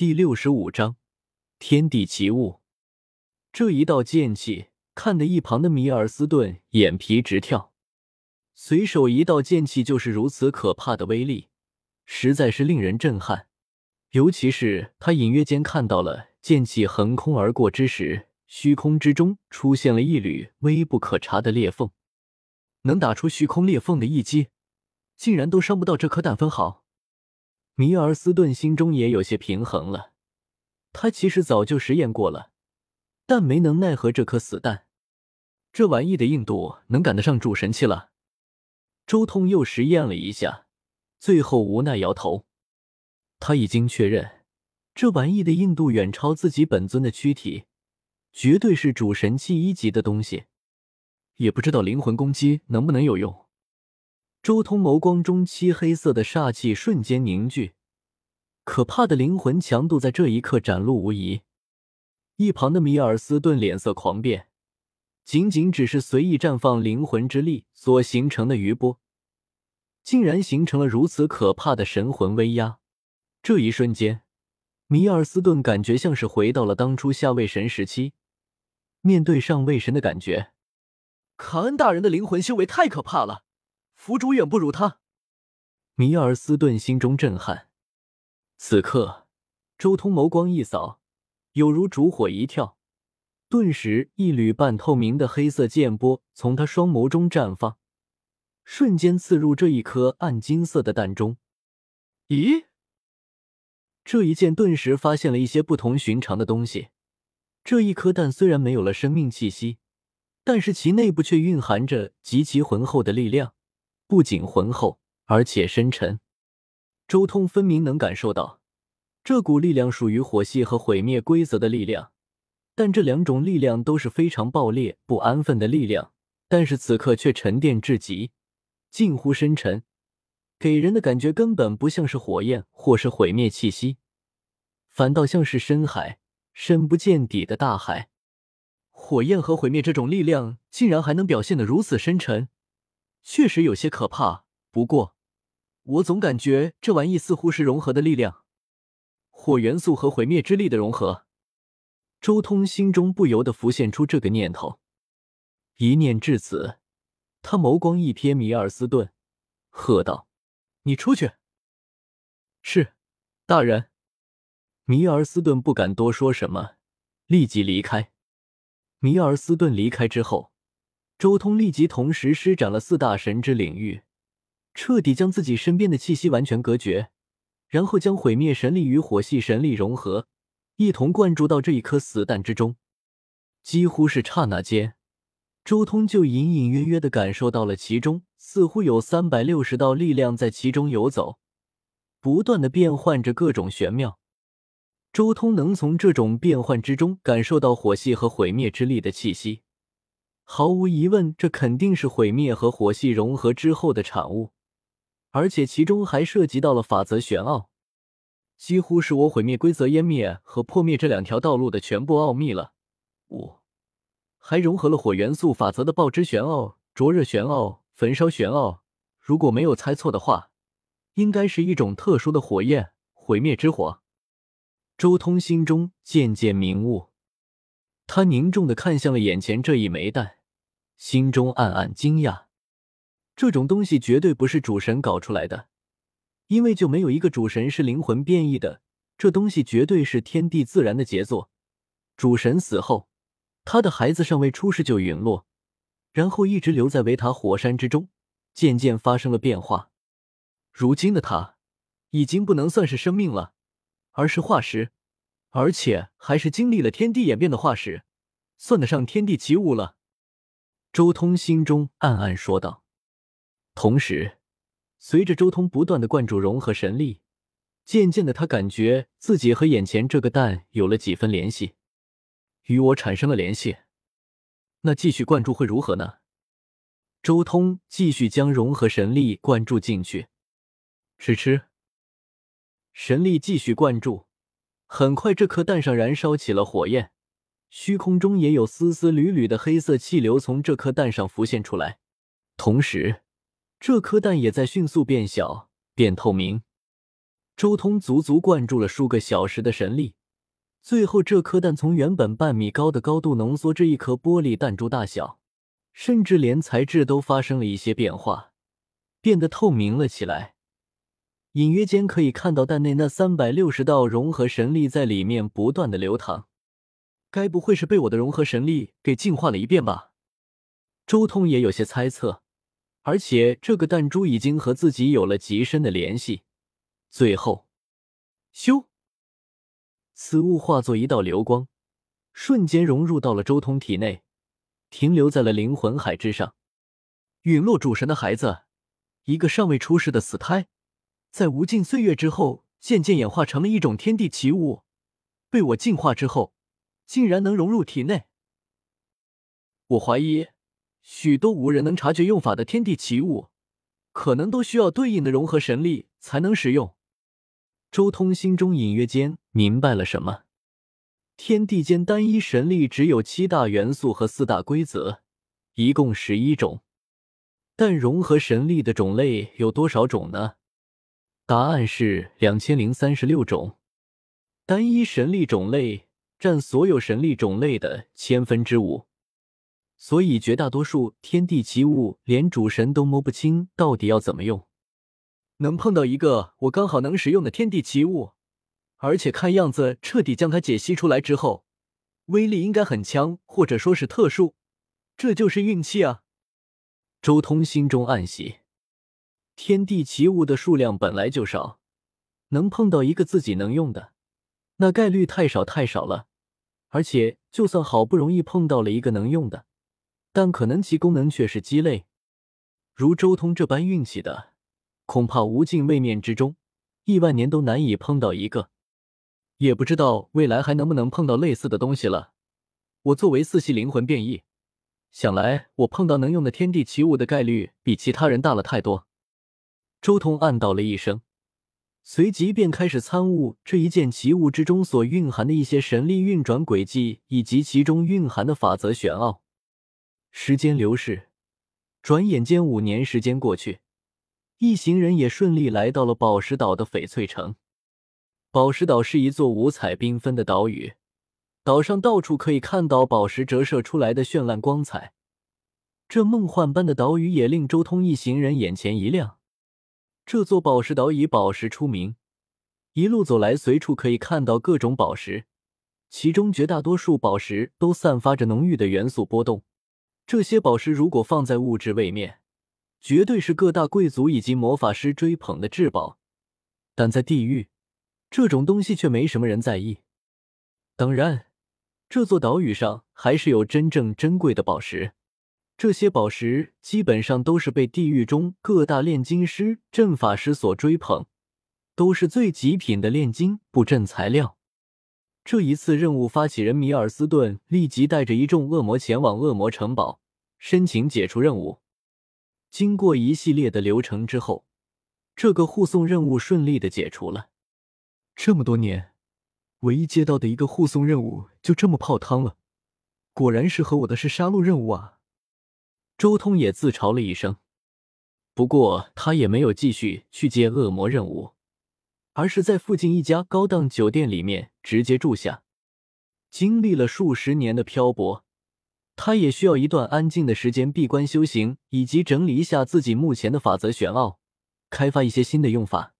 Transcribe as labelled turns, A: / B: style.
A: 第六十五章天地奇物。这一道剑气，看得一旁的米尔斯顿眼皮直跳。随手一道剑气就是如此可怕的威力，实在是令人震撼。尤其是他隐约间看到了剑气横空而过之时，虚空之中出现了一缕微不可察的裂缝，能打出虚空裂缝的一击，竟然都伤不到这颗蛋分毫。米尔斯顿心中也有些平衡了，他其实早就实验过了，但没能奈何这颗死蛋。这玩意的硬度能赶得上主神器了。周通又实验了一下，最后无奈摇头。他已经确认，这玩意的硬度远超自己本尊的躯体，绝对是主神器一级的东西。也不知道灵魂攻击能不能有用。周通眸光中漆黑色的煞气瞬间凝聚，可怕的灵魂强度在这一刻展露无遗。一旁的米尔斯顿脸色狂变，仅仅只是随意绽放灵魂之力所形成的余波，竟然形成了如此可怕的神魂威压。这一瞬间，米尔斯顿感觉像是回到了当初下位神时期，面对上位神的感觉。卡恩大人的灵魂修为太可怕了。府主远不如他，米尔斯顿心中震撼。此刻，周通眸光一扫，有如烛火一跳，顿时一缕半透明的黑色剑波从他双眸中绽放，瞬间刺入这一颗暗金色的蛋中。咦，这一剑顿时发现了一些不同寻常的东西。这一颗蛋虽然没有了生命气息，但是其内部却蕴含着极其浑厚的力量。不仅浑厚，而且深沉。周通分明能感受到，这股力量属于火系和毁灭规则的力量，但这两种力量都是非常爆裂、不安分的力量。但是此刻却沉淀至极，近乎深沉，给人的感觉根本不像是火焰或是毁灭气息，反倒像是深海、深不见底的大海。火焰和毁灭这种力量，竟然还能表现得如此深沉。确实有些可怕，不过我总感觉这玩意似乎是融合的力量，火元素和毁灭之力的融合。周通心中不由得浮现出这个念头，一念至此，他眸光一瞥米尔斯顿，喝道：“你出去。”是，大人。米尔斯顿不敢多说什么，立即离开。米尔斯顿离开之后。周通立即同时施展了四大神之领域，彻底将自己身边的气息完全隔绝，然后将毁灭神力与火系神力融合，一同灌注到这一颗死蛋之中。几乎是刹那间，周通就隐隐约约的感受到了其中似乎有三百六十道力量在其中游走，不断的变换着各种玄妙。周通能从这种变换之中感受到火系和毁灭之力的气息。毫无疑问，这肯定是毁灭和火系融合之后的产物，而且其中还涉及到了法则玄奥，几乎是我毁灭规则湮灭和破灭这两条道路的全部奥秘了。五，还融合了火元素法则的爆之玄奥、灼热玄奥、焚烧玄奥。如果没有猜错的话，应该是一种特殊的火焰——毁灭之火。周通心中渐渐明悟，他凝重的看向了眼前这一枚蛋。心中暗暗惊讶，这种东西绝对不是主神搞出来的，因为就没有一个主神是灵魂变异的。这东西绝对是天地自然的杰作。主神死后，他的孩子尚未出世就陨落，然后一直留在维塔火山之中，渐渐发生了变化。如今的他，已经不能算是生命了，而是化石，而且还是经历了天地演变的化石，算得上天地奇物了。周通心中暗暗说道，同时，随着周通不断的灌注融合神力，渐渐的，他感觉自己和眼前这个蛋有了几分联系，与我产生了联系。那继续灌注会如何呢？周通继续将融合神力灌注进去，吃吃，神力继续灌注，很快，这颗蛋上燃烧起了火焰。虚空中也有丝丝缕缕的黑色气流从这颗蛋上浮现出来，同时，这颗蛋也在迅速变小、变透明。周通足足灌注了数个小时的神力，最后这颗蛋从原本半米高的高度浓缩至一颗玻璃弹珠大小，甚至连材质都发生了一些变化，变得透明了起来。隐约间可以看到蛋内那三百六十道融合神力在里面不断的流淌。该不会是被我的融合神力给净化了一遍吧？周通也有些猜测。而且这个弹珠已经和自己有了极深的联系。最后，咻！此物化作一道流光，瞬间融入到了周通体内，停留在了灵魂海之上。陨落主神的孩子，一个尚未出世的死胎，在无尽岁月之后，渐渐演化成了一种天地奇物。被我净化之后，竟然能融入体内。我怀疑。许多无人能察觉用法的天地奇物，可能都需要对应的融合神力才能使用。周通心中隐约间明白了什么：天地间单一神力只有七大元素和四大规则，一共十一种，但融合神力的种类有多少种呢？答案是两千零三十六种。单一神力种类占所有神力种类的千分之五。所以，绝大多数天地奇物连主神都摸不清到底要怎么用。能碰到一个我刚好能使用的天地奇物，而且看样子彻底将它解析出来之后，威力应该很强，或者说是特殊，这就是运气啊！周通心中暗喜，天地奇物的数量本来就少，能碰到一个自己能用的，那概率太少太少了。而且，就算好不容易碰到了一个能用的，但可能其功能却是鸡肋，如周通这般运气的，恐怕无尽位面之中，亿万年都难以碰到一个。也不知道未来还能不能碰到类似的东西了。我作为四系灵魂变异，想来我碰到能用的天地奇物的概率比其他人大了太多。周通暗道了一声，随即便开始参悟这一件奇物之中所蕴含的一些神力运转轨迹，以及其中蕴含的法则玄奥。时间流逝，转眼间五年时间过去，一行人也顺利来到了宝石岛的翡翠城。宝石岛是一座五彩缤纷的岛屿，岛上到处可以看到宝石折射出来的绚烂光彩。这梦幻般的岛屿也令周通一行人眼前一亮。这座宝石岛以宝石出名，一路走来，随处可以看到各种宝石，其中绝大多数宝石都散发着浓郁的元素波动。这些宝石如果放在物质位面，绝对是各大贵族以及魔法师追捧的至宝。但在地狱，这种东西却没什么人在意。当然，这座岛屿上还是有真正珍贵的宝石。这些宝石基本上都是被地狱中各大炼金师、阵法师所追捧，都是最极品的炼金布阵材料。这一次任务发起人米尔斯顿立即带着一众恶魔前往恶魔城堡，申请解除任务。经过一系列的流程之后，这个护送任务顺利的解除了。这么多年，唯一接到的一个护送任务就这么泡汤了，果然是和我的是杀戮任务啊！周通也自嘲了一声，不过他也没有继续去接恶魔任务。而是在附近一家高档酒店里面直接住下。经历了数十年的漂泊，他也需要一段安静的时间闭关修行，以及整理一下自己目前的法则玄奥，开发一些新的用法。